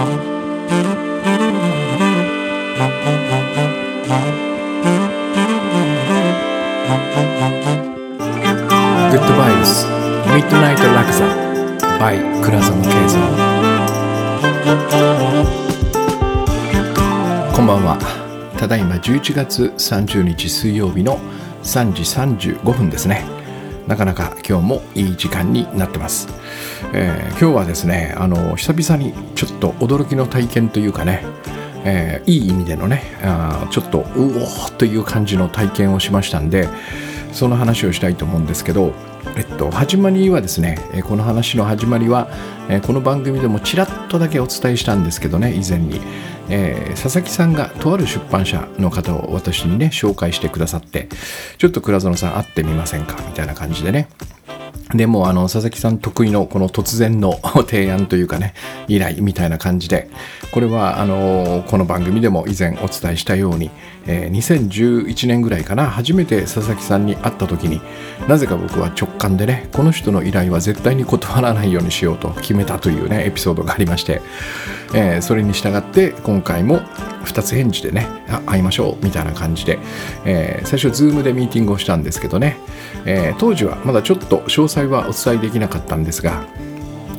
グッドバイブスミッドナイトラクザ by 倉園慶三こんばんは。ただいま11月30日水曜日の3時35分ですね。なかなか今日もいい時間になってます、えー今日はですねあの久々にちょっと驚きの体験というかねえーいい意味でのねあちょっとうおーという感じの体験をしましたんでその話をしたいと思うんですけど、えっと、始まりはですねえこの話の始まりは、えこの番組でもちらっとだけお伝えしたんですけどね以前に、えー佐々木さんがとある出版社の方を私にね紹介してくださってちょっと倉園さん会ってみませんかみたいな感じでね。でもあの佐々木さん得意のこの突然の提案というかね依頼みたいな感じでこれはあのこの番組でも以前お伝えしたように、えー2011年ぐらいかな初めて佐々木さんに会った時になぜか僕は直感でねこの人の依頼は絶対に断らないようにしようと決めたというねエピソードがありまして、えーそれに従って今回も2つ返事でねあ会いましょうみたいな感じで、えー最初 Zoom でミーティングをしたんですけどね、え当時はまだちょっと詳細はお伝えできなかったんですが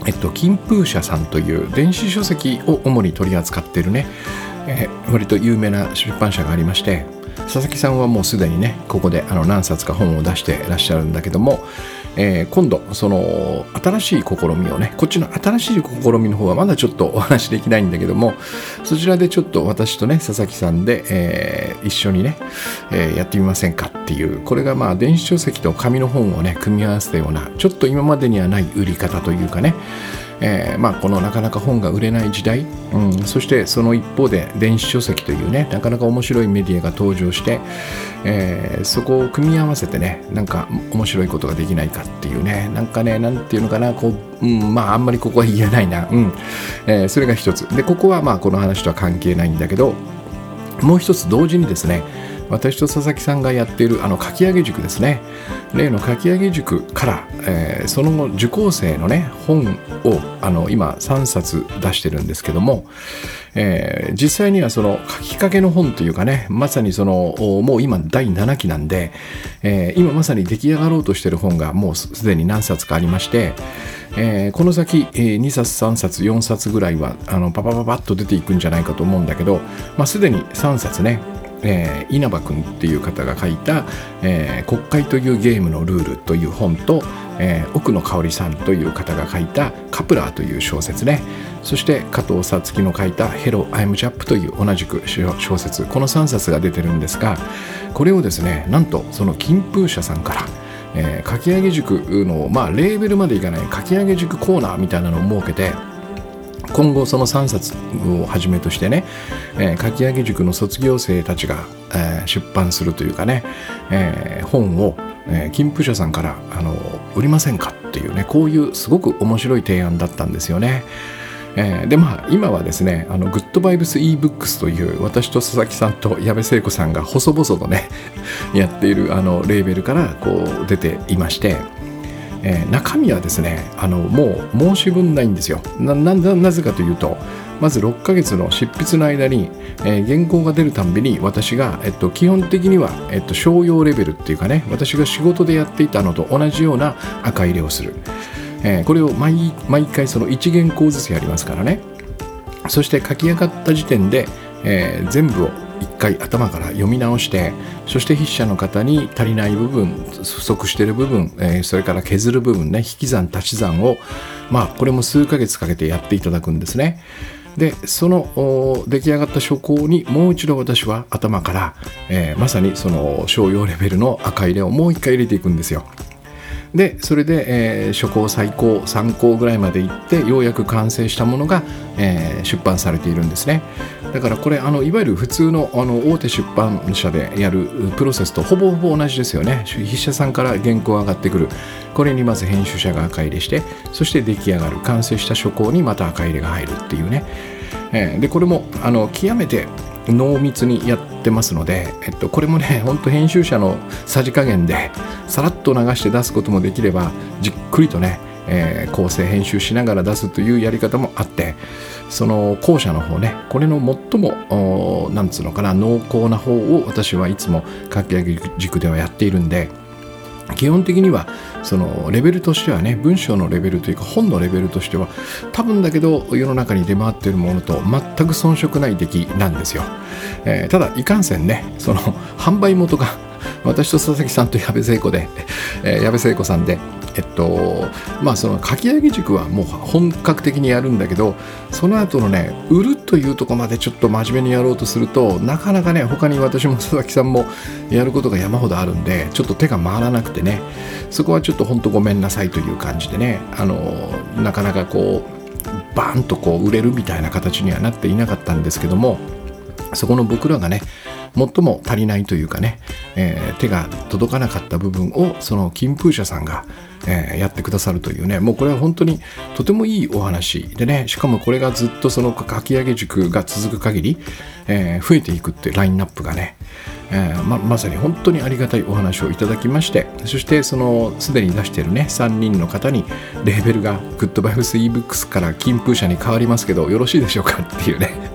えっと、金風社さんという電子書籍を主に取り扱ってるね、えー割と有名な出版社がありまして佐々木さんはもうすでにねここであの何冊か本を出してらっしゃるんだけども、えー今度その新しい試みをねこっちの新しい試みの方はまだちょっとお話できないんだけどもそちらでちょっと私とね佐々木さんで、えー一緒にね、えーやってみませんかっていうこれがまあ電子書籍と紙の本をね組み合わせたようなちょっと今までにはない売り方というかねえーまあ、このなかなか本が売れない時代、うん、そしてその一方で電子書籍というねなかなか面白いメディアが登場して、えーそこを組み合わせてねなんか面白いことができないかっていうねなんかねなんていうのかなこう、うん、まああんまりここは言えないな、うん。えーそれが一つ。でここはまあこの話とは関係ないんだけどもう一つ同時にですね私と佐々木さんがやっているあの書き上げ塾ですね。例の書き上げ塾から、えーその後受講生のね本をあの今3冊出してるんですけども、えー実際にはその書きかけの本というかねまさにそのもう今第7期なんで、えー今まさに出来上がろうとしてる本がもうすすでに何冊かありまして、えーこの先、えー2冊3冊4冊ぐらいはあのパパパパッと出ていくんじゃないかと思うんだけど、まあ、すでに3冊ねえー稲葉君っていう方が書いた、えー国会というゲームのルール」という本と、えー奥野香織さんという方が書いた「カプラー」という小説ね。そして加藤さつきの書いた「ヘロ・アイム・ジャップ」という同じく小説。この3冊が出てるんですがこれをですねなんとその金風社さんからえー書き上げ塾の、まあ、レーベルまでいかない書き上げ塾コーナーみたいなのを設けて今後その3冊をはじめとしてね、えー書き上げ塾の卒業生たちが、えー出版するというかね、えー本を、えー金風社さんからあの売りませんかっていうねこういうすごく面白い提案だったんですよね。えーでまあ今はですねあのグッドバイブス ebooks という私と佐々木さんと矢部聖子さんが細々とね やっているあのレーベルからこう出ていまして、えー中身はですねあのもう申し分ないんですよ。なぜかというとまず6ヶ月の執筆の間に、えー原稿が出るたんびに私が、えっと、基本的には、えっと、商用レベルっていうかね私が仕事でやっていたのと同じような赤入れをする、えーこれを毎毎回その1原稿ずつやりますからね。そして書き上がった時点で、えー全部を一回頭から読み直してそして筆者の方に足りない部分不足してる部分、えーそれから削る部分ね引き算足し算をまあこれも数ヶ月かけてやっていただくんですね。でその出来上がった書稿にもう一度私は頭から、えーまさにその商用レベルの赤入れをもう一回入れていくんですよ。でそれで、えー初稿最高3稿ぐらいまでいってようやく完成したものが、えー出版されているんですね。だからこれあのいわゆる普通のあの大手出版社でやるプロセスとほぼほぼ同じですよね。筆者さんから原稿が上がってくる。これにまず編集者が赤入れしてそして出来上がる。完成した書稿にまた赤入れが入るっていうね、えーでこれもあの極めて濃密にやってますので、えっと、これもねほんと編集者のさじ加減でさらっと流して出すこともできればじっくりとね、えー、構成編集しながら出すというやり方もあってその後者の方ねこれの最もなんつうのかな濃厚な方を私はいつも書き上げ軸ではやっているんで基本的にはそのレベルとしてはね文章のレベルというか本のレベルとしては多分だけど世の中に出回っているものと全く遜色ない出来なんですよ、えー、ただいかんせんねその販売元が私と佐々木さんと矢部聖子で、えー、矢部聖子さんでえっとまあその書き上げ塾はもう本格的にやるんだけどその後のね売るというとこまでちょっと真面目にやろうとするとなかなかね他に私も佐々木さんもやることが山ほどあるんでちょっと手が回らなくてねそこはちょっと本当ごめんなさいという感じでねあのなかなかこうバーンとこう売れるみたいな形にはなっていなかったんですけどもそこの僕らがね最も足りないというかね、えー、手が届かなかった部分をその金風社さんが、えー、やってくださるというねもうこれは本当にとてもいいお話でねしかもこれがずっとその書き上げ塾が続く限り、えー、増えていくっていうラインナップがねえー、ままさに本当にありがたいお話をいただきましてそしてそのすでに出しているね3人の方にレーベルがグッドバイブス ebooks から金風社に変わりますけどよろしいでしょうかっていうね。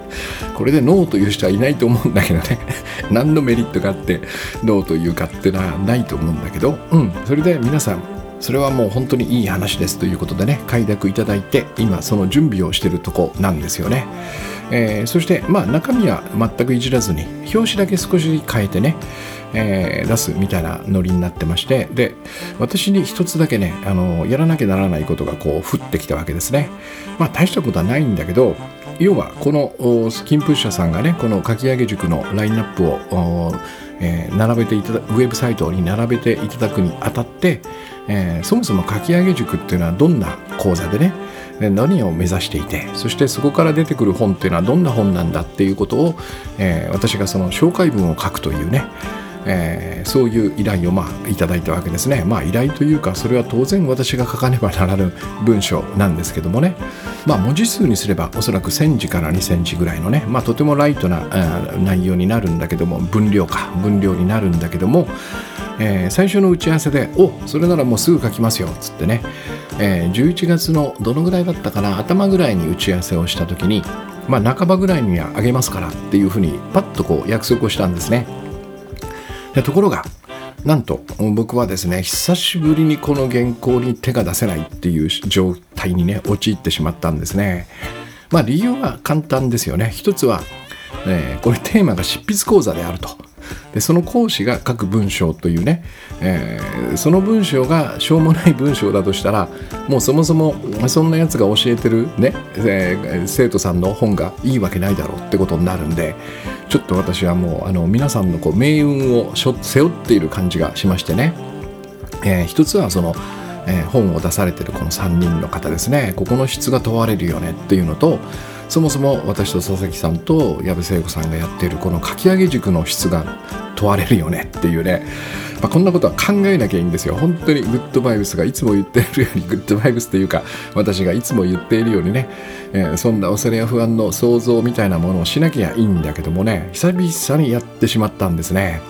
これでノーという人はいないと思うんだけどね 何のメリットがあってノーというかっていうのはないと思うんだけどうんそれで皆さんそれはもう本当にいい話ですということでね快諾いただいて今その準備をしてるとこなんですよね。えー、そして、まあ、中身は全くいじらずに表紙だけ少し変えてね、えー、出すみたいなノリになってましてで私に一つだけねあのやらなきゃならないことがこう降ってきたわけですね。まあ大したことはないんだけど要はこの金プッシャーさんがねこの書き上げ塾のラインナップを、えー、並べていただウェブサイトに並べていただくにあたって、えー、そもそも書き上げ塾っていうのはどんな講座でね何を目指していてそしてそこから出てくる本っていうのはどんな本なんだっていうことを、えー、私がその紹介文を書くというねえー、そういう依頼をまあいただいたわけですね。まあ依頼というかそれは当然私が書かねばならぬ文章なんですけどもね。まあ文字数にすればおそらく1000字から2000字ぐらいのね、まあとてもライトな内容になるんだけども分量か分量になるんだけども、えー、最初の打ち合わせで「おそれならもうすぐ書きますよ」っつってね、えー、11月のどのぐらいだったかな頭ぐらいに打ち合わせをした時にまあ半ばぐらいにはあげますからっていうふうにパッとこう約束をしたんですねところがなんと僕はですね久しぶりにこの原稿に手が出せないっていう状態にね陥ってしまったんですね。まあ理由は簡単ですよね。一つは、えー、これテーマが執筆講座であると。でその講師が書く文章というね、えー、その文章がしょうもない文章だとしたらもうそもそもそんなやつが教えてるね、えー、生徒さんの本がいいわけないだろうってことになるんでちょっと私はもうあの皆さんのこう命運を背負っている感じがしましてね、えー、一つはそのえー、本を出されてるこの3人の方ですね。ここの質が問われるよねっていうのとそもそも私と佐々木さんと矢部聖子さんがやっているこの書き上げ塾の質が問われるよねっていうね、まあ、こんなことは考えなきゃいいんですよ。本当にグッドバイブスがいつも言っているようにグッドバイブスっていうか私がいつも言っているようにね、えー、そんな恐れや不安の想像みたいなものをしなきゃいいんだけどもね。久々にやってしまったんですね。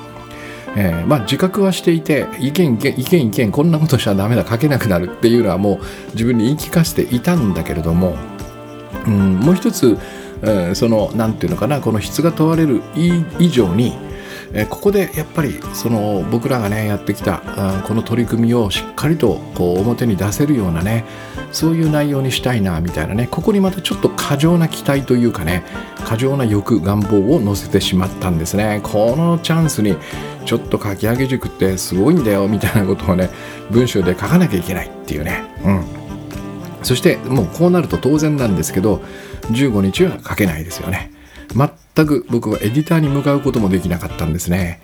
えー、まあ、自覚はしていて意見意見意見意見こんなことしちゃダメだ書けなくなるっていうのはもう自分に言い聞かせていたんだけれどもうん、もう一つ、えー、その何て言うのかなこの質が問われる以上に、え、ここでやっぱりその僕らがねやってきたあこの取り組みをしっかりとこう表に出せるようなねそういう内容にしたいなみたいなねここにまたちょっと過剰な期待というかね過剰な欲願望を乗せてしまったんですね。このチャンスにちょっと書き上げ塾ってすごいんだよみたいなことをね文章で書かなきゃいけないっていうね。うん。そしてもうこうなると当然なんですけど15日は書けないですよね。全く僕はエディターに向かうこともできなかったんですね、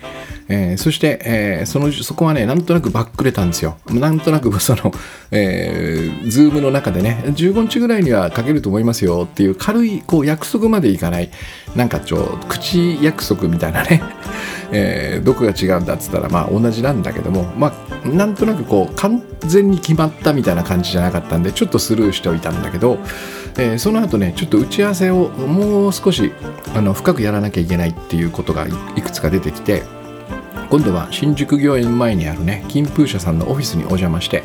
えー、そして、えー、そのそこはねなんとなくバックれたんですよ。なんとなくその、えー、ズームの中でね15日ぐらいには書けると思いますよっていう軽いこう約束までいかないなんかちょ口約束みたいなね えー、どこが違うんだっつったらまあ同じなんだけどもまあなんとなくこう完全に決まったみたいな感じじゃなかったんでちょっとスルーしておいたんだけど、えー、その後ねちょっと打ち合わせをもう少しあの深くやらなきゃいけないっていうことがいくつか出てきて今度は新宿御苑前にあるね金風社さんのオフィスにお邪魔して、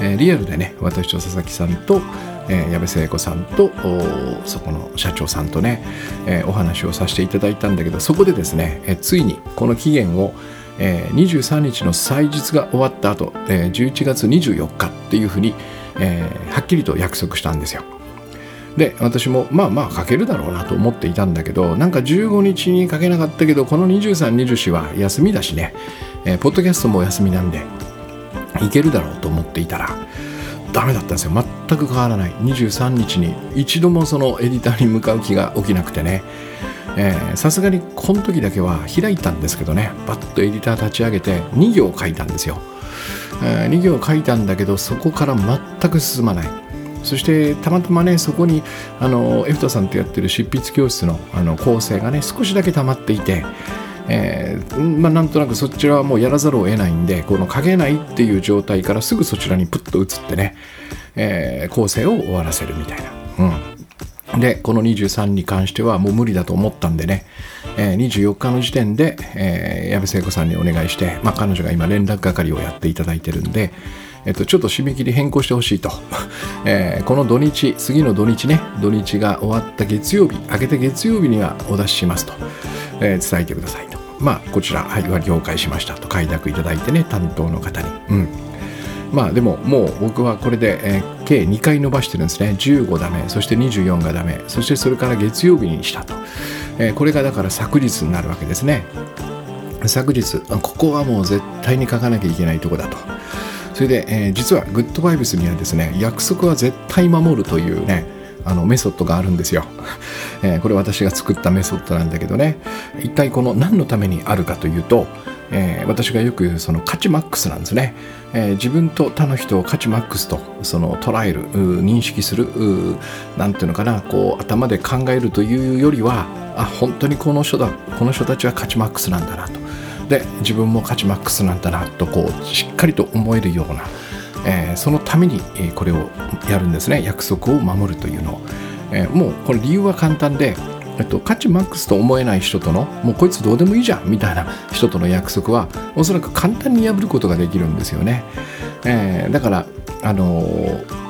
えー、リアルでね私と佐々木さんと、えー、矢部聖子さんとそこの社長さんとね、えー、お話をさせていただいたんだけどそこでですね、えー、ついにこの期限をえー、23日の祭日が終わった後、えー、11月24日っていうふうに、えー、はっきりと約束したんですよ。で私もまあまあ書けるだろうなと思っていたんだけどなんか15日に書けなかったけどこの2324は休みだしね、えー、ポッドキャストもお休みなんでいけるだろうと思っていたらダメだったんですよ。全く変わらない。23日に一度もそのエディターに向かう気が起きなくてね。さすがにこの時だけは開いたんですけどね。バッとエディター立ち上げて2行書いたんですよ、えー、2行書いたんだけどそこから全く進まない。そしてたまたまねそこにあのエフタさんとやってる執筆教室のあの構成がね少しだけ溜まっていてえー、まあ、なんとなくそちらはもうやらざるを得ないんでこの書けないっていう状態からすぐそちらにプッと移ってね、えー、構成を終わらせるみたいな、うん、でこの23に関してはもう無理だと思ったんでね、えー、24日の時点で、えー、矢部聖子さんにお願いして、まあ、彼女が今連絡係をやっていただいてるんで、えっと、ちょっと締め切り変更してほしいと、えー、この土日次の土日ね土日が終わった月曜日明けて月曜日にはお出ししますと、えー、伝えてくださいと。まあこちら、はい、は了解しましたと。快諾いただいてね担当の方に。うん。まあでももう僕はこれで、えー、計2回伸ばしてるんですね。15ダメ。そして24がダメ。そしてそれから月曜日にしたと、えー、これがだから昨日になるわけですね。昨日ここはもう絶対に書かなきゃいけないとこだと。それで、えー、実はグッドバイブスにはですね約束は絶対守るというねあのメソッドがあるんですよ、えー、これ私が作ったメソッドなんだけどね。一体この何のためにあるかというと、えー、私がよく言うその価値マックスなんですね、えー、自分と他の人を価値マックスとその捉える認識する何ていうのかなこう頭で考えるというよりはあ本当にこの人だこの人たちは価値マックスなんだなと。で自分も価値マックスなんだなとこうしっかりと思えるような、えー、そのためにこれをやるんですね。約束を守るというの。を、えー、もうこれ理由は簡単で、えっと、価値マックスと思えない人とのもうこいつどうでもいいじゃんみたいな人との約束はおそらく簡単に破ることができるんですよね、えー、だからあのー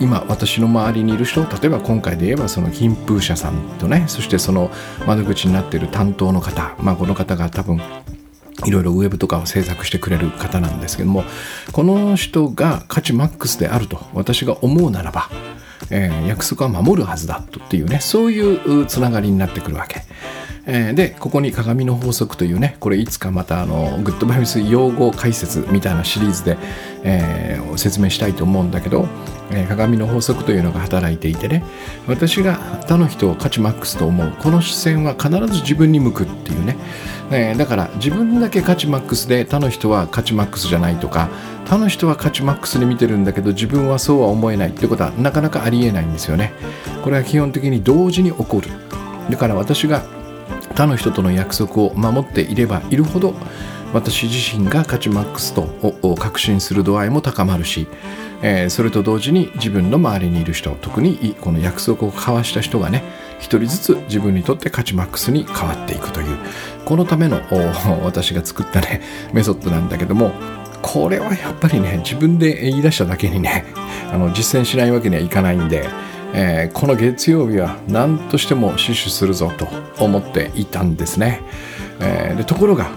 今私の周りにいる人例えば今回で言えばその金風社さんとねそしてその窓口になっている担当の方まあこの方が多分いろいろウェブとかを制作してくれる方なんですけどもこの人が価値マックスであると私が思うならば、えー、約束は守るはずだとっていうねそういうつながりになってくるわけ。え、でここに鏡の法則というねこれいつかまたあのグッドバイブス用語解説みたいなシリーズで、えー、説明したいと思うんだけど、えー、鏡の法則というのが働いていてね私が他の人を価値マックスと思う。この視線は必ず自分に向くっていうね。えー、だから自分だけ価値マックスで他の人は価値マックスじゃないとか他の人は価値マックスで見てるんだけど自分はそうは思えないってことはなかなかありりえないんですよね。これは基本的に同時に起こる。だから私が他の人との約束を守っていればいるほど私自身が価値マックスと確信する度合いも高まるし、えー、それと同時に自分の周りにいる人特にこの約束を交わした人がね一人ずつ自分にとって価値マックスに変わっていくというこのための私が作ったねメソッドなんだけどもこれはやっぱりね自分で言い出しただけにね あの実践しないわけにはいかないんで、えー、この月曜日は何としても死守するぞと思っていたんですね、えー、でところが、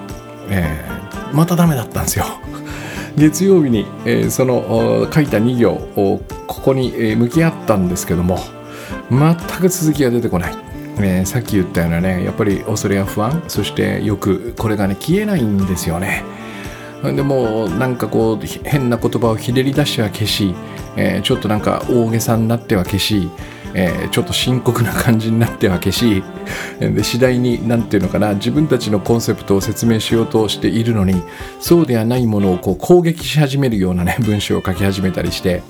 えー、またダメだったんですよ。月曜日に、えー、その書いた2行をここに向き合ったんですけども全く続きが出てこない、えー、さっき言ったようなねやっぱり恐れや不安そしてよくこれがね消えないんですよね。でもなんかこう変な言葉をひねり出しては消し、えー、ちょっとなんか大げさになっては消し、えー、ちょっと深刻な感じになっては消し で次第に何て言うのかな自分たちのコンセプトを説明しようとしているのにそうではないものをこう攻撃し始めるようなね 文章を書き始めたりして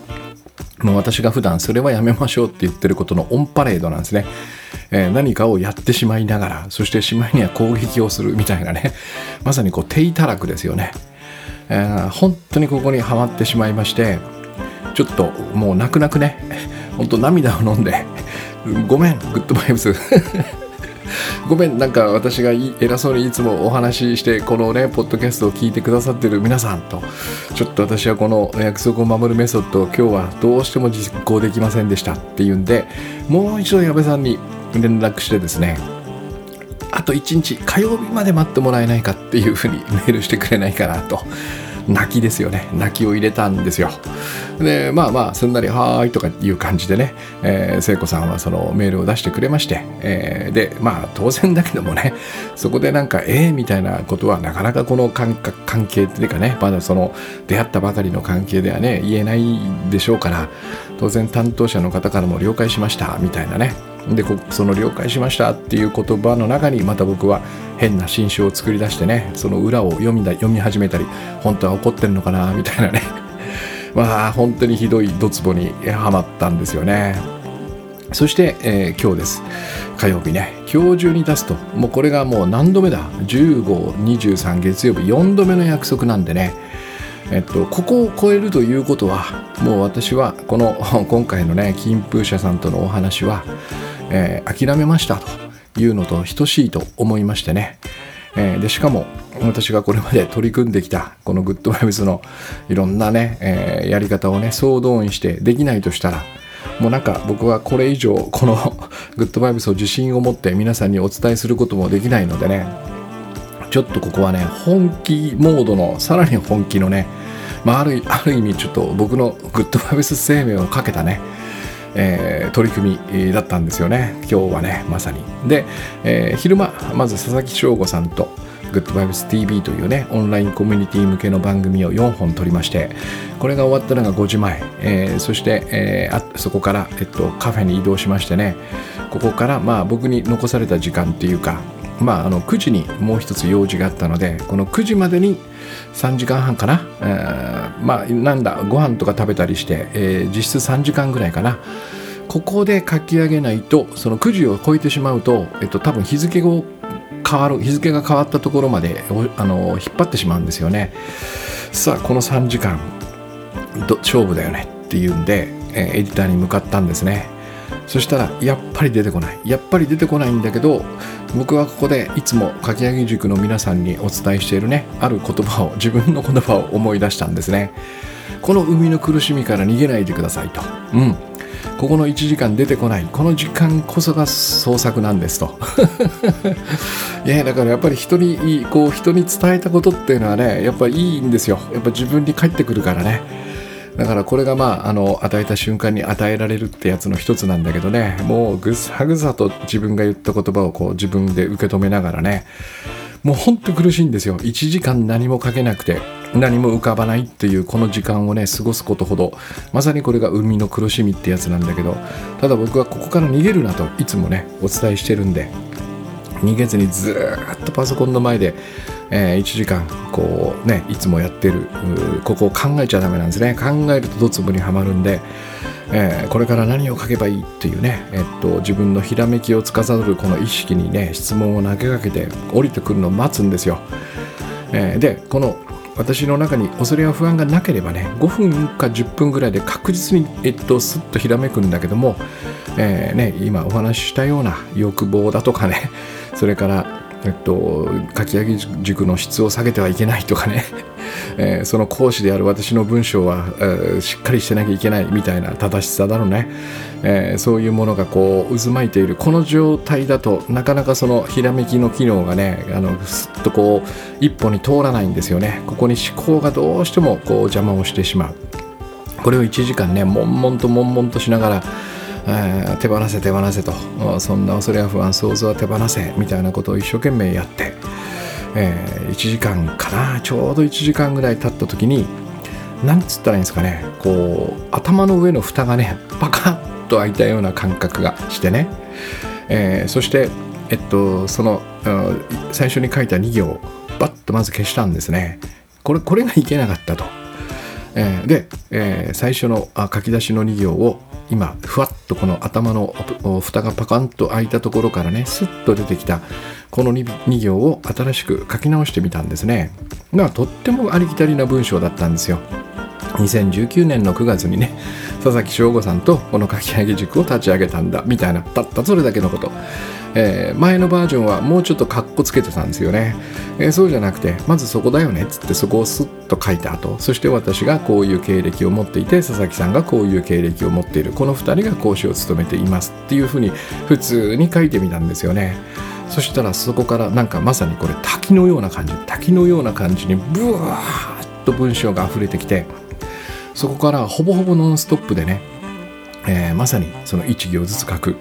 もう私が普段それはやめましょうって言ってることのオンパレードなんですね。えー、何かをやってしまいながら、そしてしまいには攻撃をするみたいなね、まさにこう低たらくですよね。えー、本当にここにはまってしまいまして、ちょっともう泣く泣くね、本当涙を飲んで、ごめん、グッドバイブス。ごめんなんか私が偉そうにいつもお話ししてこのねポッドキャストを聞いてくださってる皆さんとちょっと私はこの約束を守るメソッドを今日はどうしても実行できませんでしたっていうんでもう一度矢部さんに連絡してですねあと1日火曜日まで待ってもらえないかっていうふうにメールしてくれないかなと。泣きですよね。泣きを入れたんですよ。でまあまあすんなり「はーい」とかいう感じでね、えー、聖子さんはそのメールを出してくれまして、えー、でまあ当然だけどもねそこでなんか「ええー、みたいなことはなかなかこの関係っていうかねまだその出会ったばかりの関係ではね言えないでしょうから当然担当者の方からも了解しましたみたいなね。でその了解しましたっていう言葉の中にまた僕は変な新種を作り出してねその裏を読みだ読み始めたり本当は怒ってんのかな みたいなね。まあ本当にひどいドツボにはまったんですよね。そして、えー、今日です。火曜日ね。今日中に出すともうこれがもう何度目だ？1523月曜日。4度目の約束なんでね。えっと、ここを超えるということはもう私はこの 今回のね金風社さんとのお話は、えー、諦めましたというのと等しいと思いましてね、えー、でしかも私がこれまで取り組んできたこのグッドバイブスのいろんなね、えー、やり方をね総動員してできないとしたらもうなんか僕はこれ以上このグッドバイブスを自信を持って皆さんにお伝えすることもできないのでねちょっとここはね本気モードのさらに本気のね、まあ、あるある意味ちょっと僕のグッドバイブス生命をかけたねえー、取り組みだったんですよね。今日はねまさに。で、えー、昼間まず佐々木翔吾さんとグッドバイブス TV というねオンラインコミュニティ向けの番組を4本撮りましてこれが終わったのが5時前、えー、そして、えー、あそこから、えっと、カフェに移動しましてね。ここからまあ僕に残された時間っていうかまあ、あの9時にもう一つ用事があったのでこの9時までに3時間半かな、えー、まあなんだご飯とか食べたりして、えー、実質3時間ぐらいかな。ここで書き上げないとその9時を超えてしまうと、えっと、多分日付を変わる日付が変わったところまであの引っ張ってしまうんですよね。さあこの3時間勝負だよねっていうんで、えー、エディターに向かったんですね。そしたらやっぱり出てこない。やっぱり出てこないんだけど僕はここでいつもかき上げ塾の皆さんにお伝えしているねある言葉を自分の言葉を思い出したんですね。この海の苦しみから逃げないでくださいと。うん。ここの1時間出てこない。この時間こそが創作なんですと。いやだからやっぱり人にこう人に伝えたことっていうのはねやっぱいいんですよ。やっぱ自分に返ってくるからね。だからこれがまああの与えた瞬間に与えられるってやつの一つなんだけどね。もうぐさぐさと自分が言った言葉をこう自分で受け止めながらね。もうほんと苦しいんですよ。1時間何もかけなくて何も浮かばないっていうこの時間をね過ごすことほど。まさにこれが海の苦しみってやつなんだけど。ただ僕はここから逃げるなといつもねお伝えしてるんで。逃げずにずっとパソコンの前でえー、1時間こうねいつもやってるここを考えちゃダメなんですね。考えるとドツボにはまるんで、えー、これから何を書けばいいっていうね、えっと、自分のひらめきを司るこの意識にね質問を投げかけて降りてくるのを待つんですよ、えー、でこの私の中に恐れや不安がなければね5分か10分ぐらいで確実に、えっと、スッとひらめくんだけども、えーね、今お話ししたような欲望だとかねそれからえっと、書き上げ塾の質を下げてはいけないとかね、えー、その講師である私の文章は、えー、しっかりしてなきゃいけないみたいな正しさだろうね、えー、そういうものがこう渦巻いている。この状態だとなかなかそのひらめきの機能がねあのすっとこう一歩に通らないんですよね。ここに思考がどうしてもこう邪魔をしてしまう。これを1時間ね悶々と悶々としながら、手放せ手放せと。そんな恐れや不安想像は手放せみたいなことを一生懸命やって、えー、1時間かなちょうど1時間ぐらい経った時になんつったらいいんですかねこう頭の上の蓋がねパカッと開いたような感覚がしてね、えー、そしてえっとその最初に書いた2行バッとまず消したんですね。これこれがいけなかったと、えー、で、えー、最初の書き出しの2行を今ふわっとこの頭の蓋がパカンと開いたところからねスッと出てきたこの 2, 2行を新しく書き直してみたんですね。がとってもありきたりな文章だったんですよ。2019年の9月にね佐々木翔吾さんとこの書き上げ塾を立ち上げたんだみたいなたったそれだけのこと。えー、前のバージョンはもうちょっとカッコつけてたんですよね、えー、そうじゃなくてまずそこだよねっつってそこをスッと書いた後そして私がこういう経歴を持っていて佐々木さんがこういう経歴を持っている。この2人が講師を務めていますっていうふうに普通に書いてみたんですよね。そしたらそこからなんかまさにこれ滝のような感じ滝のような感じにブワーッと文章が溢れてきてそこからほぼほぼノンストップでねえー、まさにその1行ずつ書く。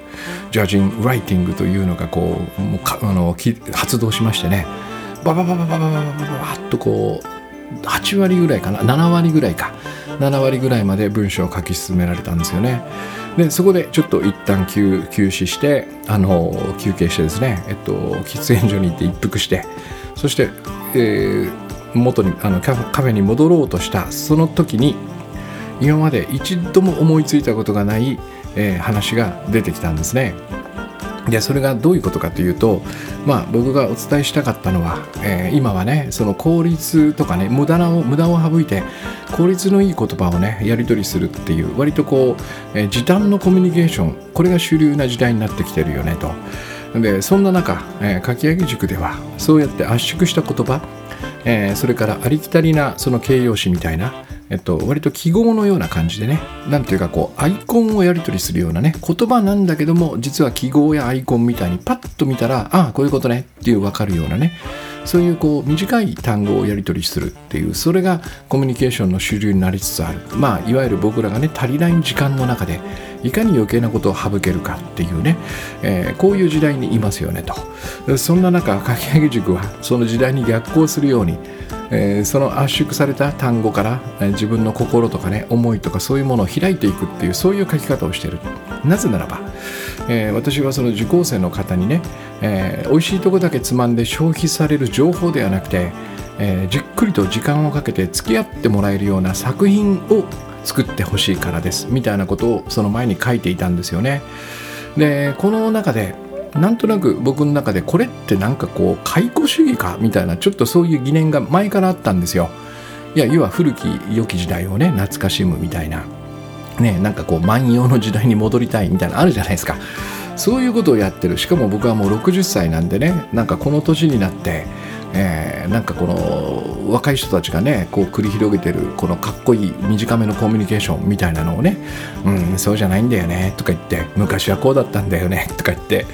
ジャージンライティングというのがこうもうかあの発動しましてね。ババババババババババッとこう8割ぐらいかな7割ぐらいか7割ぐらいまで文章を書き進められたんですよねでそこでちょっと一旦休休止してあの休憩してですね、えっと、喫煙所に行って一服してそして、えー、元にあのカフェに戻ろうとしたその時に今まで一度も思いついたことがない、えー、話が出てきたんですね。でそれがどういうことかというと、まあ、僕がお伝えしたかったのは、えー、今はねその効率とかね無駄な無駄を省いて効率のいい言葉をねやり取りするっていう割とこう、えー、時短のコミュニケーションこれが主流な時代になってきてるよねと。でそんな中、えー、かき上げ塾ではそうやって圧縮した言葉、えー、それからありきたりなその形容詞みたいなえっと、割と記号のような感じでね、なんていうかこう、アイコンをやり取りするようなね、言葉なんだけども、実は記号やアイコンみたいにパッと見たら、ああ、こういうことね。っていう分かるようなね、そういうこう短い単語をやり取りするっていうそれがコミュニケーションの主流になりつつある。まあいわゆる僕らがね足りない時間の中でいかに余計なことを省けるかっていうね、えー、こういう時代にいますよねと。そんな中かき上げ塾はその時代に逆行するようにえー、その圧縮された単語から、えー、自分の心とかね思いとかそういうものを開いていくっていうそういう書き方をしてる。なぜならば、えー、私はその受講生の方にね、えー、美味しいとこだけつまんで消費される情報ではなくて、え、じっくりと時間をかけて付き合ってもらえるような作品を作ってほしいからですみたいなことをその前に書いていたんですよね。でこの中でなんとなく僕の中でこれってなんかこう解雇主義かみたいなちょっとそういう疑念が前からあったんですよ。いや要は古き良き時代をね懐かしむみたいなねなんかこう万葉の時代に戻りたいみたいなあるじゃないですか。そういうことをやってるしかも僕はもう60歳なんでねなんかこの年になってえー、なんかこの若い人たちがねこう繰り広げてるこのかっこいい短めのコミュニケーションみたいなのをね「うんそうじゃないんだよね」とか言って「昔はこうだったんだよね」とか言って、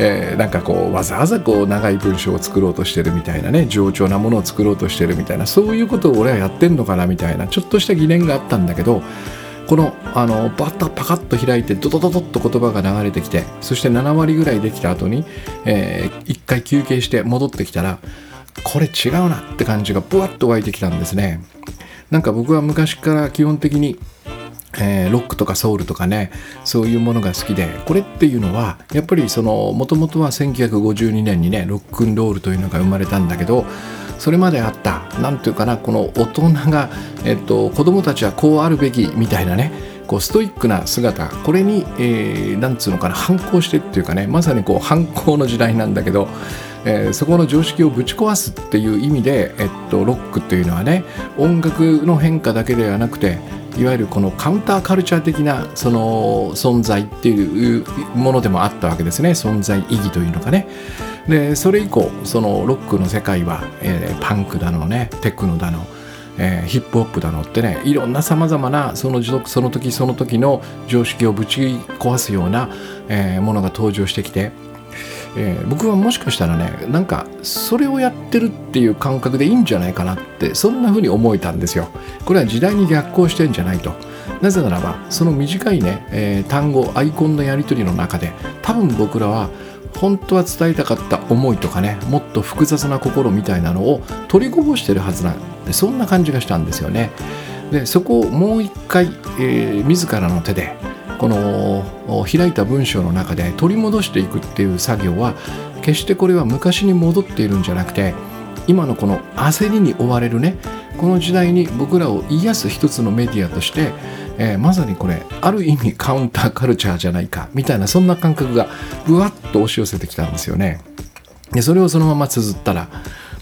えー、なんかこうわざわざこう長い文章を作ろうとしてるみたいなね冗長なものを作ろうとしてるみたいなそういうことを俺はやってんのかなみたいなちょっとした疑念があったんだけどこのあのバッタパカッと開いてドドドドッと言葉が流れてきてそして7割ぐらいできた後に、えー、1回休憩して戻ってきたらこれ違うなって感じがブワッと湧いてきたんですね。なんか僕は昔から基本的にえー、ロックとかソウルとかねそういうものが好きでこれっていうのはやっぱりそのもともとは1952年にねロックンロールというのが生まれたんだけどそれまであった何ていうかなこの大人が、えっと、子供たちはこうあるべきみたいなねこうストイックな姿これに、えー、なんつうのかな反抗してっていうかねまさにこう反抗の時代なんだけどえー、そこの常識をぶち壊すっていう意味で、えっと、ロックっていうのはね音楽の変化だけではなくていわゆるこのカウンターカルチャー的なその存在っていうものでもあったわけですね。存在意義というのがね。でそれ以降そのロックの世界は、えー、パンクだのねテクノだのえー、ヒップホップだのってねいろんなさまざまなそのその時その時の常識をぶち壊すような、えー、ものが登場してきてえー、僕はもしかしたらねなんかそれをやってるっていう感覚でいいんじゃないかなってそんな風に思えたんですよ。これは時代に逆行してんじゃないと。なぜならばその短いね、え、単語アイコンのやり取りの中で多分僕らは本当は伝えたかった思いとかねもっと複雑な心みたいなのを取りこぼしてるはずなんそんな感じがしたんですよねでそこをもう一回、えー、自らの手でこの開いた文章の中で取り戻していくっていう作業は決してこれは昔に戻っているんじゃなくて今のこの焦りに追われるねこの時代に僕らを癒す一つのメディアとして、えー、まさにこれある意味カウンターカルチャーじゃないかみたいなそんな感覚がぶわっと押し寄せてきたんですよね。でそれをそのまま綴ったら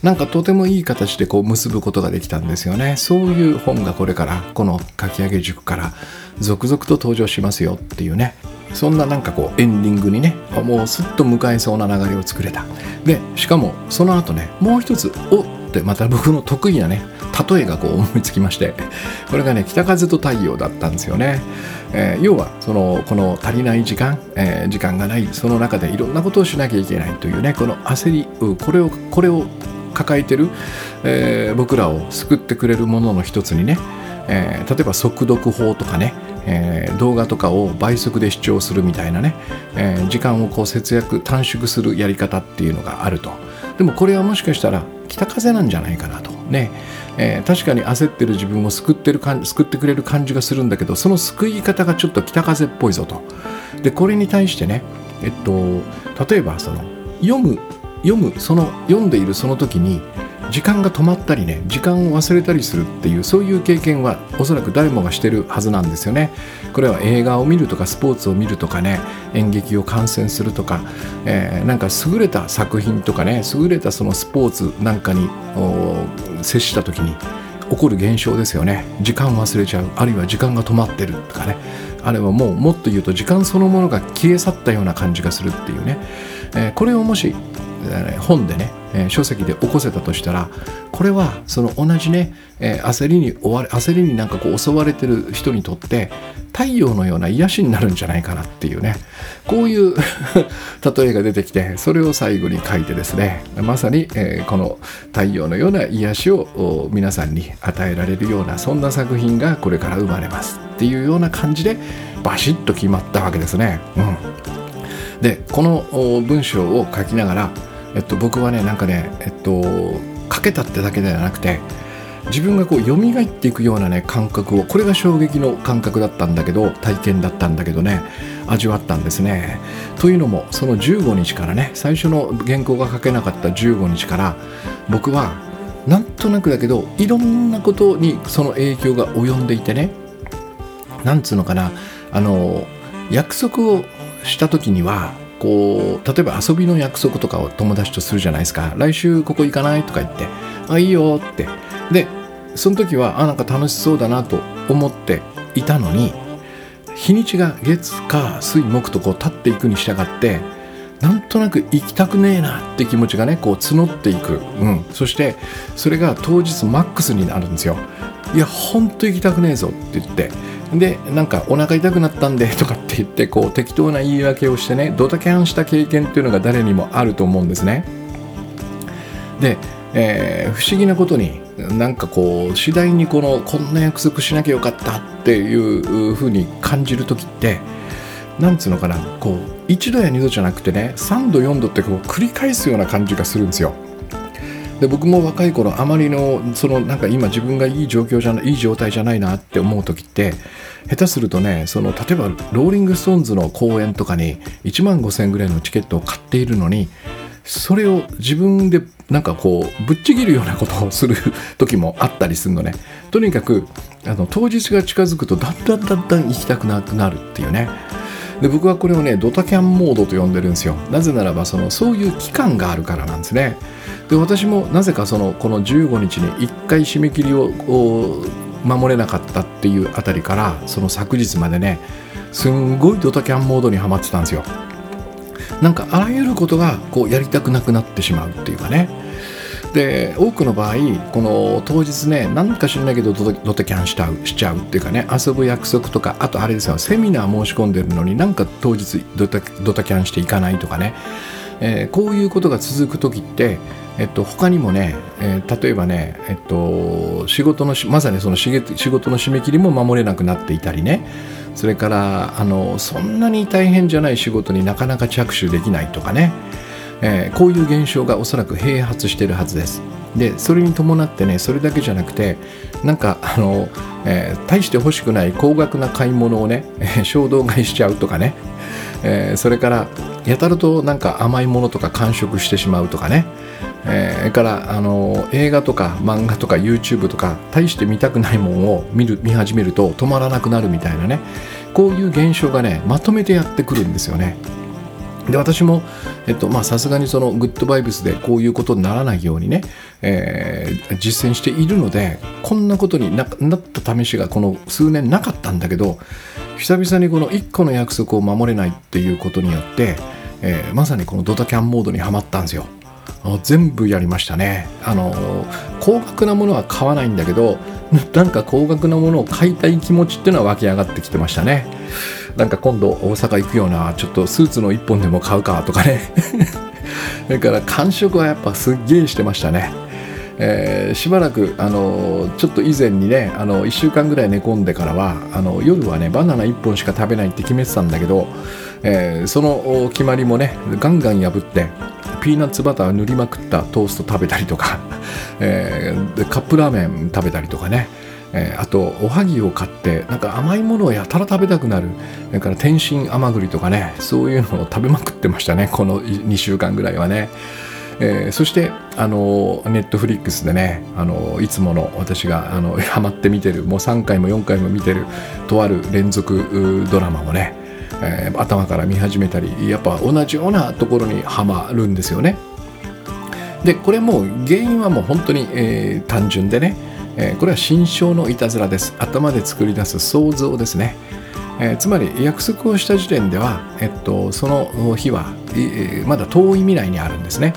なんかとてもいい形でこう結ぶことができたんですよね。そういう本がこれからこの書き上げ塾から続々と登場しますよっていうね。そんななんかこうエンディングにねもうすっと迎えそうな流れを作れた。でしかもその後ねもう一つおってまた僕の得意なね例えがこう思いつきましてこれがね北風と太陽だったんですよね、えー、要はそのこの足りない時間、えー、時間がないその中でいろんなことをしなきゃいけないというねこの焦りこれをこれを抱えてる、えー、僕らを救ってくれるものの一つにね、えー、例えば速読法とかね、えー、動画とかを倍速で視聴するみたいなね、えー、時間をこう節約短縮するやり方っていうのがあると。でもこれはもしかしたら北風なんじゃないかなと。ね、えー、確かに焦ってる自分を救ってるか救ってくれる感じがするんだけどその救い方がちょっと北風っぽいぞと。でこれに対してねえっと例えばその読む読むその読んでいるその時に時間が止まったりね時間を忘れたりするっていうそういう経験はおそらく誰もがしてるはずなんですよね。これは映画を見るとかスポーツを見るとかね演劇を観戦するとか、えー、なんか優れた作品とかね優れたそのスポーツなんかに接した時に起こる現象ですよね。時間忘れちゃう。あるいは時間が止まってるとかね。あれはもうもっと言うと時間そのものが消え去ったような感じがするっていうね、え、これをもし本でね、え書籍で起こせたとしたらこれはその同じね、え焦りに追われ焦りになんかこう襲われてる人にとって太陽のような癒しになるんじゃないかなっていうねこういう 例えが出てきてそれを最後に書いてですねまさに、えこの太陽のような癒しを皆さんに与えられるようなそんな作品がこれから生まれますっていうような感じでバシッと決まったわけですね。うん、でこの文章を書きながらえっと、僕はねなんかねえっと書けたってだけではなくて自分がこう蘇っていくようなね感覚をこれが衝撃の感覚だったんだけど体験だったんだけどね味わったんですね。というのもその15日からね最初の原稿が書けなかった15日から僕はなんとなくだけどいろんなことにその影響が及んでいてねなんつうのかなあの約束をした時にはこう例えば遊びの約束とかを友達とするじゃないですか。来週ここ行かないとか言ってあいいよって。でその時はあなんか楽しそうだなと思っていたのに日にちが月火水木とこう立っていくに従ってなんとなく行きたくねえなって気持ちがねこう募っていく、うん、そしてそれが当日マックスになるんですよ。いやほんと行きたくねえぞって言ってでなんかお腹痛くなったんでとかって言ってこう適当な言い訳をしてねドタキャンした経験っていうのが誰にもあると思うんですね。で、えー、不思議なことになんかこう次第にこのこんな約束しなきゃよかったっていうふうに感じる時ってなんつうのかなこう1度や2度じゃなくてね3度4度ってこう繰り返すような感じがするんですよ。で僕も若い頃あまりのそのなんか今自分がいい状況じゃないいい状態じゃないなって思う時って下手するとねその例えばローリング・ストーンズの公演とかに1万5000円ぐらいのチケットを買っているのにそれを自分でなんかこうぶっちぎるようなことをする時もあったりするのね。とにかくあの当日が近づくとだんだんだんだん行きたくなくなるっていうね。で僕はこれをねドタキャンモードと呼んでるんですよ。なぜならばそのそういう期間があるからなんですね。で私もなぜかそのこの15日に1回締め切りを守れなかったっていうあたりからその昨日までねすんごいドタキャンモードにはまってたんですよ。なんかあらゆることがこうやりたくなくなってしまうっていうかね。で多くの場合この当日ね何か知らないけどドタキャンしちゃうしちゃうっていうかね遊ぶ約束とかあとあれですよセミナー申し込んでるのになんか当日ドタドタキャンしていかないとかね、えー、こういうことが続く時ってえっと、他にもね、えー、例えばね、えっと、仕事のまさにその仕事の締め切りも守れなくなっていたりね。それからあのそんなに大変じゃない仕事になかなか着手できないとかね、えー、こういう現象がおそらく併発してるはずです。でそれに伴ってねそれだけじゃなくてなんかあの、えー、大して欲しくない高額な買い物をね、えー、衝動買いしちゃうとかね、えー、それからやたらとなんか甘いものとか完食してしまうとかね、えー、からあの映画とか漫画とか YouTube とか大して見たくないものを見る見始めると止まらなくなるみたいなねこういう現象がねまとめてやってくるんですよね。で私もえっと、まさすがにそのグッドバイブスでこういうことにならないようにね、えー、実践しているのでこんなことになった試しがこの数年なかったんだけど久々にこの1個の約束を守れないっていうことによって、えー、まさにこのドタキャンモードにはまったんですよ。全部やりましたね。あの高額なものは買わないんだけどなんか高額なものを買いたい気持ちっていうのは湧き上がってきてましたね。なんか今度大阪行くようなちょっとスーツの1本でも買うかとかね。だから感触はやっぱすっげえしてましたね。えー、しばらく、あのちょっと以前にねあの1週間ぐらい寝込んでからはあの夜はねバナナ1本しか食べないって決めてたんだけど、えー、その決まりもねガンガン破ってピーナッツバター塗りまくったトースト食べたりとか、えー、カップラーメン食べたりとかねえー、あとおはぎを買ってなんか甘いものをやたら食べたくなるだから天津甘栗とかねそういうのを食べまくってましたねこの2週間ぐらいはね。えー、そしてあのネットフリックスでねあのいつもの私があの ハマって見てるもう3回も4回も見てるとある連続ドラマをね、えー、頭から見始めたりやっぱ同じようなところにはまるんですよね。でこれも原因はもう本当に、えー、単純でね、えー、これは心象のいたずらです。頭で作り出す想像ですね、えー、つまり約束をした時点では、えっと、その日は、えー、まだ遠い未来にあるんですね。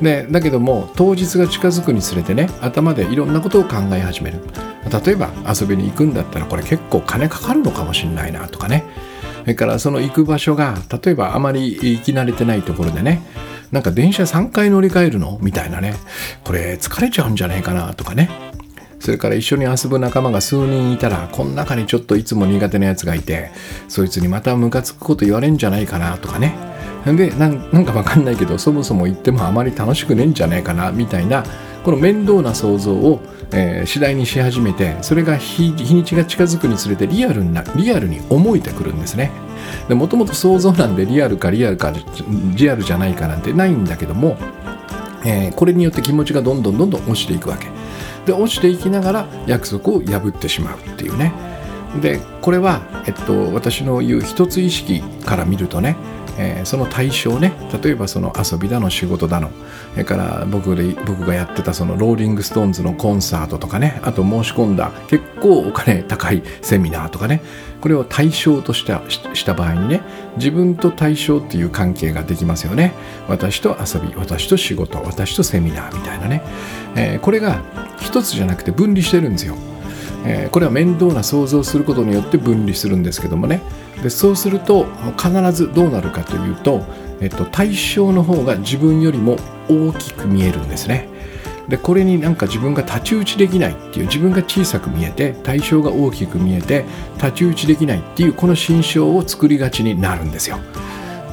でだけども当日が近づくにつれてね頭でいろんなことを考え始める。例えば遊びに行くんだったらこれ結構金かかるのかもしれないなとかね。それからその行く場所が例えばあまり行き慣れてないところでねなんか電車3回乗り換えるの？みたいなね。これ疲れちゃうんじゃないかなとかね。それから一緒に遊ぶ仲間が数人いたらこの中にちょっといつも苦手なやつがいてそいつにまたムカつくこと言われんじゃないかなとかね。でなんかわかんないけどそもそも言ってもあまり楽しくねえんじゃないかなみたいなこの面倒な想像を、えー、次第にし始めてそれが日にちが近づくにつれてリアルなリアルに思えてくるんですね。もともと想像なんでリアルかリアルかリアルじゃないかなんてないんだけども、えー、これによって気持ちがどんどんどんどん落ちていくわけ。で落ちていきながら約束を破ってしまうっていうね。でこれは、えっと、私の言う一つ意識から見るとねえー、その対象ね例えばその遊びだの仕事だのそれから僕で僕がやってたそのローリング・ストーンズのコンサートとかねあと申し込んだ結構お金高いセミナーとかねこれを対象としたした場合にね自分と対象っていう関係ができますよね。私と遊び私と仕事私とセミナーみたいなね、えー、これが一つじゃなくて分離してるんですよ。えー、これは面倒な想像することによって分離するんですけどもね。でそうすると必ずどうなるかというと、えっと、対象の方が自分よりも大きく見えるんですね。でこれになんか自分が太刀打ちできないっていう自分が小さく見えて対象が大きく見えて太刀打ちできないっていうこの心象を作りがちになるんですよ。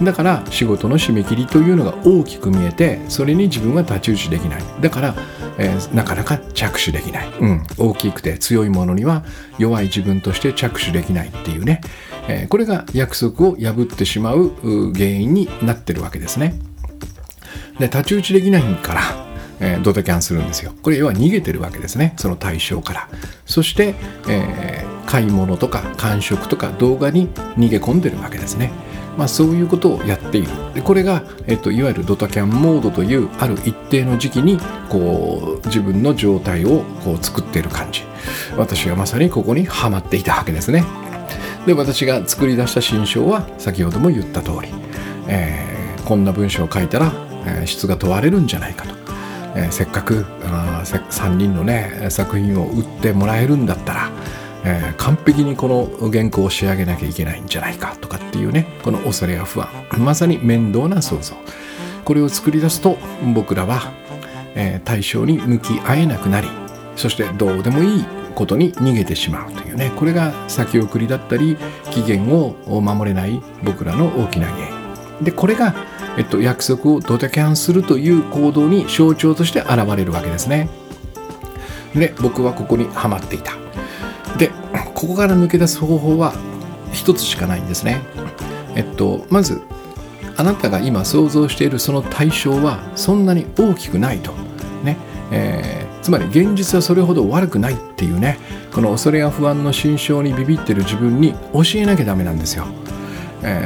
だから仕事の締め切りというのが大きく見えてそれに自分は太刀打ちできない。だからえー、なかなか着手できない、うん、大きくて強いものには弱い自分として着手できないっていうね、えー、これが約束を破ってしまう原因になってるわけですね。で太刀打ちできないからえー、ドタキャンするんですよ。これ要は逃げてるわけですね。その対象から。そして、えー、買い物とか感触とか動画に逃げ込んでるわけですね。まあ、そういうことをやっているでこれが、えっと、いわゆるドタキャンモードというある一定の時期にこう自分の状態をこう作っている感じ私はまさにここにはまっていたわけですねで私が作り出した新章は先ほども言った通り、えー、こんな文章を書いたら、えー、質が問われるんじゃないかと、えー、せっかくあ3人のね作品を売ってもらえるんだったらえー、完璧にこの原稿を仕上げなきゃいけないんじゃないかとかっていうねこの恐れや不安。まさに面倒な想像。これを作り出すと僕らは、えー、対象に向き合えなくなりそしてどうでもいいことに逃げてしまうというね。これが先送りだったり期限を守れない僕らの大きな原因。でこれが、えっと、約束をドタキャンするという行動に象徴として現れるわけですね。で僕はここにはまっていた。でここから抜け出す方法は一つしかないんですね。えっとまずあなたが今想像しているその対象はそんなに大きくないと。ね、えー、つまり現実はそれほど悪くないっていうね。この恐れや不安の心象にビビってる自分に教えなきゃダメなんですよ、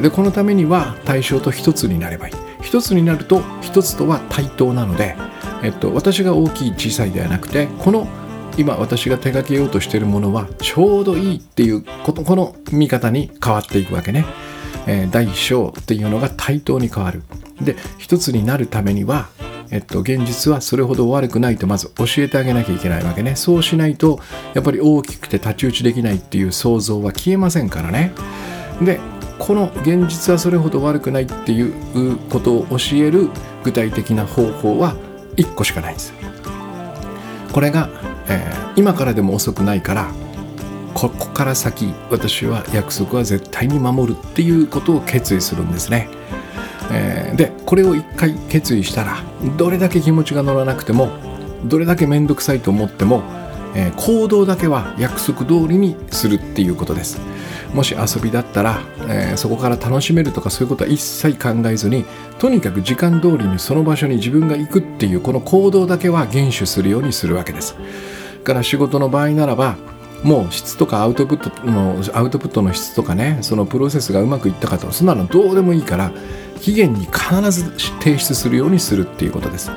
でこのためには対象と一つになればいい。一つになると一つとは対等なので、えっと、私が大きい小さいではなくてこの今私が手掛けようとしているものはちょうどいいっていうこのこの見方に変わっていくわけね、えー、第一章っていうのが対等に変わる。で一つになるためにはえっと、現実はそれほど悪くないとまず教えてあげなきゃいけないわけね。そうしないとやっぱり大きくて太刀打ちできないっていう想像は消えませんからね。でこの現実はそれほど悪くないっていうことを教える具体的な方法は1個しかないんです。これが、えー、今からでも遅くないからここから先私は約束は絶対に守るっていうことを決意するんですね、えー、でこれを一回決意したらどれだけ気持ちが乗らなくてもどれだけ面倒くさいと思っても、えー、行動だけは約束通りにするっていうことです。もし遊びだったら、えー、そこから楽しめるとかそういうことは一切考えずにとにかく時間通りにその場所に自分が行くっていうこの行動だけは厳守するようにするわけです。から仕事の場合ならばもう質とかアウトプットのアウトプットの質とかねそのプロセスがうまくいったかとそんなのどうでもいいから期限に必ず提出するようにするっていうことです。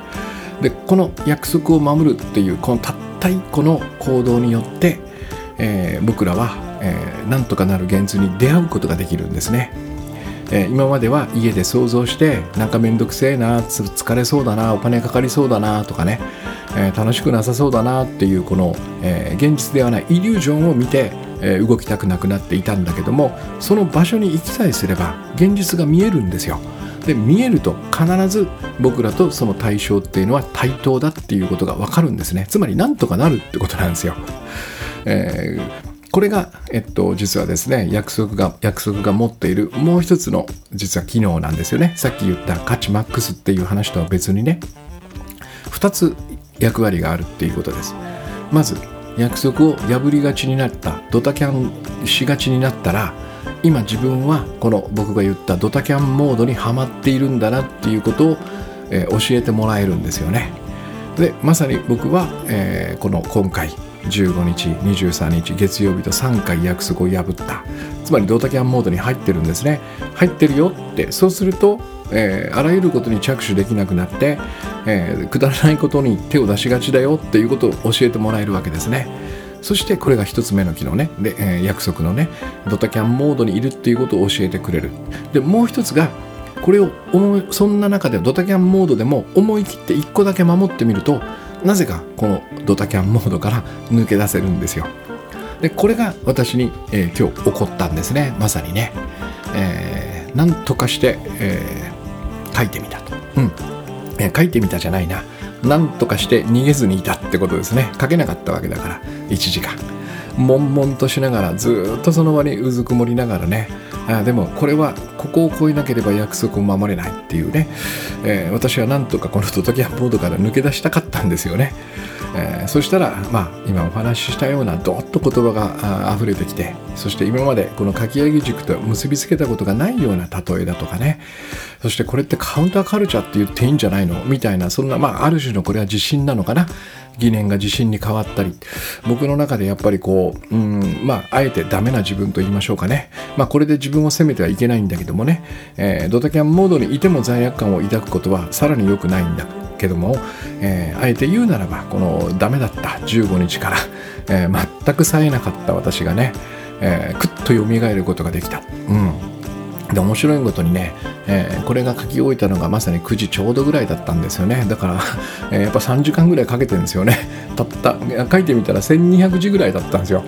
でこの約束を守るっていうこのたった一個の行動によって、えー、僕らはえー、なんとかなる現実に出会うことができるんですね、え、今までは家で想像してなんかめんどくせえな疲れそうだなお金かかりそうだなとかね、えー、楽しくなさそうだなっていうこの、え現実ではないイリュージョンを見て、え動きたくなくなっていたんだけどもその場所に行きさえすれば現実が見えるんですよ。で見えると必ず僕らとその対象っていうのは対等だっていうことが分かるんですねつまりなんとかなるってことなんですよ、えー、これが、えっと、実はですね、約束が、約束が持っているもう一つの実は機能なんですよね。さっき言った価値マックスっていう話とは別にね、二つ役割があるっていうことです。まず、約束を破りがちになった、ドタキャンしがちになったら、今自分はこの僕が言ったドタキャンモードにはまっているんだなっていうことを、えー、教えてもらえるんですよね。で、まさに僕は、えー、この今回、15日23日月曜日と3回約束を破った。つまりドタキャンモードに入ってるんですね。入ってるよってそうすると、えー、あらゆることに着手できなくなって、えー、くだらないことに手を出しがちだよっていうことを教えてもらえるわけですね。そしてこれが一つ目の機能ね。で、えー、約束のねドタキャンモードにいるっていうことを教えてくれる。でもう一つがこれをそんな中でドタキャンモードでも思い切って一個だけ守ってみるとなぜかこのドタキャンモードから抜け出せるんですよ。でこれが私に、えー、今日起こったんですね。まさにね、えー、なんとかして、えー、書いてみたと。うん、書いてみたじゃないな。なんとかして逃げずにいたってことですね。書けなかったわけだから1時間。悶々としながらずっとその場にうずくもりながらね。あでもこれはここを越えなければ約束を守れないっていうね、えー、私はなんとかこのドタキャンボードから抜け出したかったんですよね、えー、そしたら、まあ、今お話ししたようなどっと言葉があ溢れてきてそして今までこのかき上げ塾と結びつけたことがないような例えだとかね。そしてこれってカウンターカルチャーって言っていいんじゃないの？みたいなそんな、まあ、ある種のこれは自信なのかな？疑念が自信に変わったり。僕の中でやっぱりこううんまああえてダメな自分と言いましょうかね。まあこれで自分を責めてはいけないんだけどもね、えー、ドタキャンモードにいても罪悪感を抱くことはさらに良くないんだけども、えー、あえて言うならばこのダメだった15日から、えー、全く冴えなかった私がね、えー、くっと蘇ることができた。うん。で面白いことにね、えー、これが書き終えたのがまさに9時ちょうどぐらいだったんですよね。だから、えー、やっぱ3時間ぐらいかけてるんですよね。たった書いてみたら1200字ぐらいだったんですよ。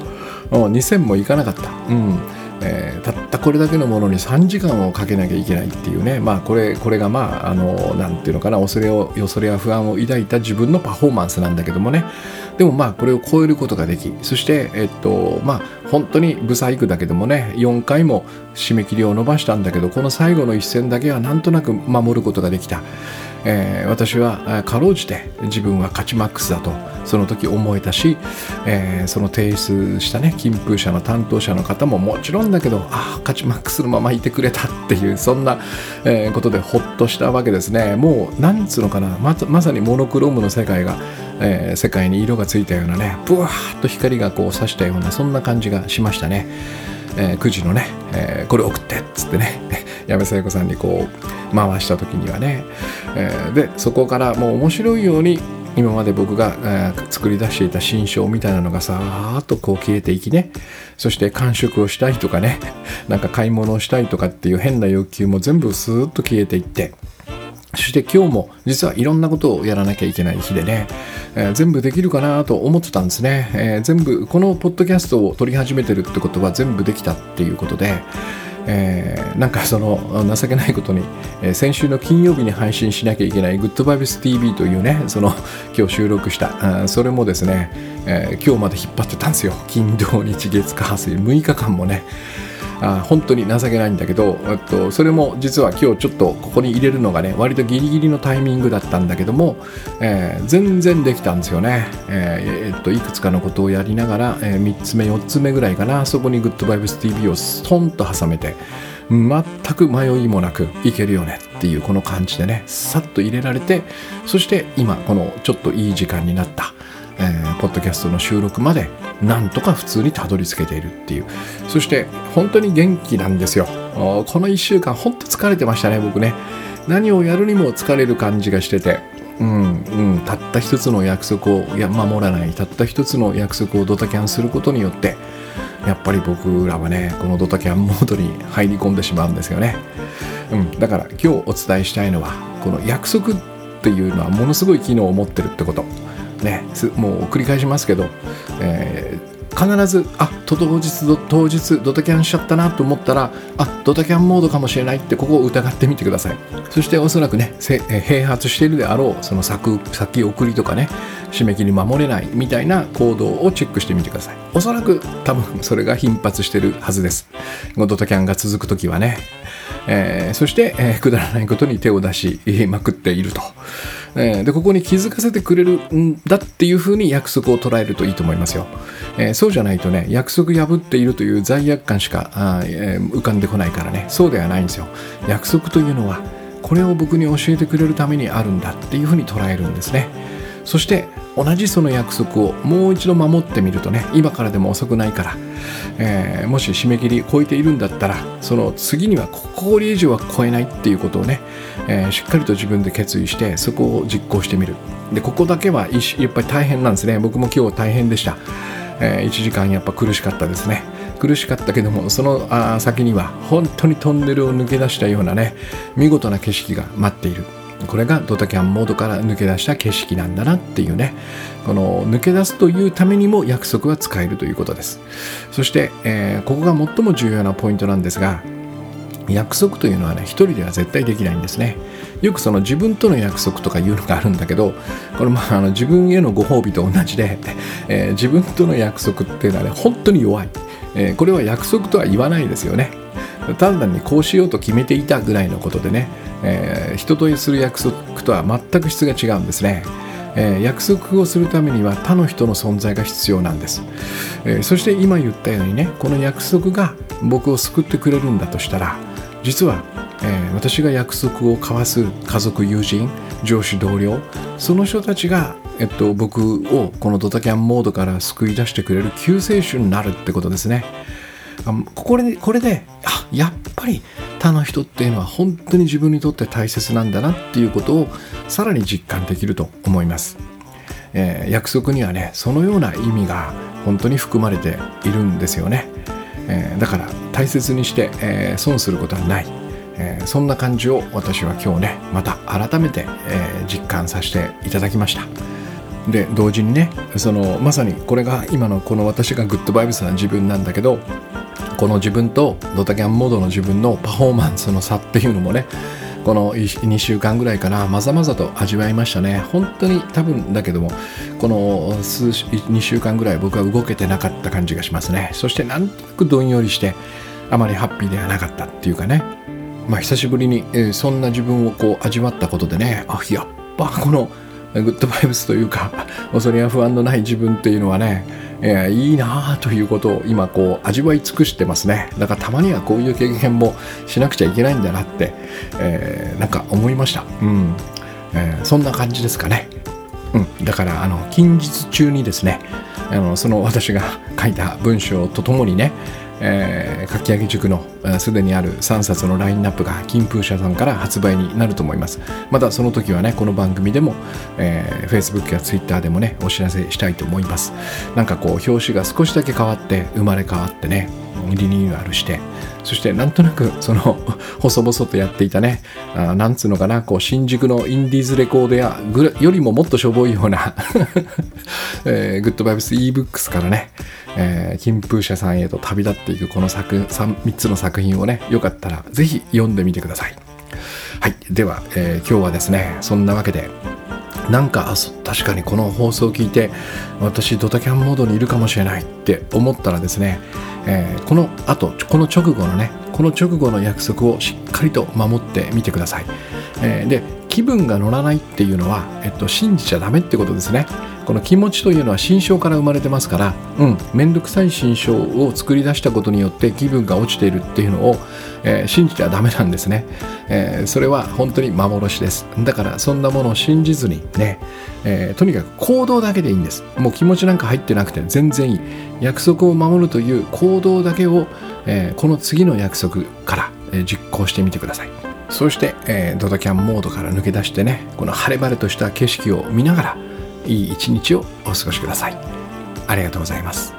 2000もいかなかった。うん。えー、たったこれだけのものに3時間をかけなきゃいけないっていうね、まあ、これこれがまああのなんていうのかな。恐れを恐れや不安を抱いた自分のパフォーマンスなんだけどもね。でもまあこれを超えることができそしてえっとまあ本当にブサイクだけどもね4回も締め切りを伸ばしたんだけどこの最後の一戦だけはなんとなく守ることができた。えー、私はかろうじて自分は勝ちマックスだとその時思えたし、えー、その提出したね金風社の担当者の方ももちろんだけどああ勝ちマックスのままいてくれたっていうそんな、えー、ことでほっとしたわけですねもう何つうのかなままさにモノクロームの世界が、えー、世界に色がついたようなねブワーッと光がこう差したようなそんな感じがしましたね。えー、9時のね、えー、これ送ってっつってね。矢部さんにこう回した時にはね、えー、でそこからもう面白いように今まで僕が、えー、作り出していた心象みたいなのがさーっとこう消えていきね。そして完食をしたいとかね。なんか買い物をしたいとかっていう変な欲求も全部スーッと消えていって。そして今日も実はいろんなことをやらなきゃいけない日でね、えー、全部できるかなと思ってたんですね、えー、全部このポッドキャストを撮り始めてるってことは全部できたっていうことで、えー、なんかその情けないことに、え、先週の金曜日に配信しなきゃいけない GoodVibesTV というねその今日収録したそれもですね、え、今日まで引っ張ってたんですよ。金土日月火水6日間もね。あ本当に情けないんだけど、と、それも実は今日ちょっとここに入れるのがね割とギリギリのタイミングだったんだけども、えー、全然できたんですよね、えー、えっといくつかのことをやりながら、えー、3つ目4つ目ぐらいかなそこに GoodVibesTV をストンと挟めて全く迷いもなくいけるよねっていうこの感じでねさっと入れられてそして今このちょっといい時間になった。えー、ポッドキャストの収録までなんとか普通にたどり着けているっていう。そして本当に元気なんですよ。この1週間本当疲れてましたね僕ね。何をやるにも疲れる感じがしてて。うんうん、たった一つの約束をや守らない。たった一つの約束をドタキャンすることによってやっぱり僕らはねこのドタキャンモードに入り込んでしまうんですよね、うん、だから今日お伝えしたいのはこの約束っていうのはものすごい機能を持ってるってこと。ねもう繰り返しますけど、えー、必ずあ当日当日ドタキャンしちゃったなと思ったらあドタキャンモードかもしれないってここを疑ってみてください。そしておそらくね併発しているであろうその先先送りとかね締め切り守れないみたいな行動をチェックしてみてください。おそらく多分それが頻発してるはずです。ドタキャンが続く時はね。えー、そして、えー、くだらないことに手を出しまくっていると、えー、でここに気づかせてくれるんだっていうふうに約束を捉えるといいと思いますよ、えー、そうじゃないとね約束破っているという罪悪感しかあ、えー、浮かんでこないからね。そうではないんですよ。約束というのはこれを僕に教えてくれるためにあるんだっていうふうに捉えるんですね。そして同じその約束をもう一度守ってみるとね今からでも遅くないから、えー、もし締め切り超えているんだったらその次にはここ以上は超えないっていうことをね、えー、しっかりと自分で決意してそこを実行してみる。でここだけはやっぱり大変なんですね。僕も今日大変でした、えー、1時間やっぱ苦しかったですね。苦しかったけどもその先には本当にトンネルを抜け出したようなね見事な景色が待っている。これがドタキャンモードから抜け出した景色なんだなっていうね。この抜け出すというためにも約束は使えるということです。そして、えー、ここが最も重要なポイントなんですが約束というのはね一人では絶対できないんですね。よくその自分との約束とかいうのがあるんだけどこれまああの自分へのご褒美と同じで、えー、自分との約束っていうのはね本当に弱い、えー、これは約束とは言わないですよね。単なるにこうしようと決めていたぐらいのことでねえー、人とする約束とは全く質が違うんですね。えー、約束をするためには他の人の存在が必要なんです、えー、そして今言ったようにねこの約束が僕を救ってくれるんだとしたら実は、えー、私が約束を交わす家族友人上司同僚その人たちが、えっと、僕をこのドタキャンモードから救い出してくれる救世主になるってことですねこれでこれであやっぱり他の人っていうのは本当に自分にとって大切なんだなっていうことをさらに実感できると思います、えー、約束にはねそのような意味が本当に含まれているんですよね、えー、だから大切にして、えー、損することはない、えそんな感じを私は今日ねまた改めて、え実感させていただきました。で同時にねそのまさにこれが今のこの私がグッドバイブスな自分なんだけどこの自分とドタキャンモードの自分のパフォーマンスの差っていうのもねこの2週間ぐらいかなまざまざと味わいましたね。本当に多分だけどもこの数2週間ぐらい僕は動けてなかった感じがしますね。そしてなんとなくどんよりしてあまりハッピーではなかったっていうかね。まあ久しぶりに、えー、そんな自分をこう味わったことでねあやっぱこのグッドバイブスというか 恐れや不安のない自分っていうのはね、えー、いいなあということを今こう味わい尽くしてますね。だからたまにはこういう経験もしなくちゃいけないんだなって、えー、なんか思いました。うん、えー、そんな感じですかね。うん。だからあの近日中にですねあのその私が書いた文章とともにねえー、かき揚げ塾のすでにある3冊のラインナップが金風社さんから発売になると思います。またその時はねこの番組でも、えー、Facebook や Twitter でもねお知らせしたいと思います。なんかこう表紙が少しだけ変わって生まれ変わってねリニューアルしてそしてなんとなくその 細々とやっていたねあなんつうのかなこう新宿のインディーズレコード屋よりももっとしょぼいような えー、グッドバイブス ebooks からね、えー、金風社さんへと旅立っていくこの作 3, 3つの作品をねよかったらぜひ読んでみてください。はいでは、えー、今日はですねそんなわけでなんか確かにこの放送を聞いて私ドタキャンモードにいるかもしれないって思ったらですねえー、このあとこの直後のねこの直後の約束をしっかりと守ってみてください、えー、で気分が乗らないっていうのは、えっと、信じちゃダメってことですね。この気持ちというのは心象から生まれてますからうん。面倒くさい心象を作り出したことによって気分が落ちているっていうのを、えー、信じてはダメなんですね、えー、それは本当に幻です。だからそんなものを信じずにね、えー、とにかく行動だけでいいんです。もう気持ちなんか入ってなくて全然いい。約束を守るという行動だけを、えこの次の約束から、え実行してみてください。そして、えドタキャンモードから抜け出してねこの晴れ晴れとした景色を見ながらいい一日をお過ごしください。ありがとうございます。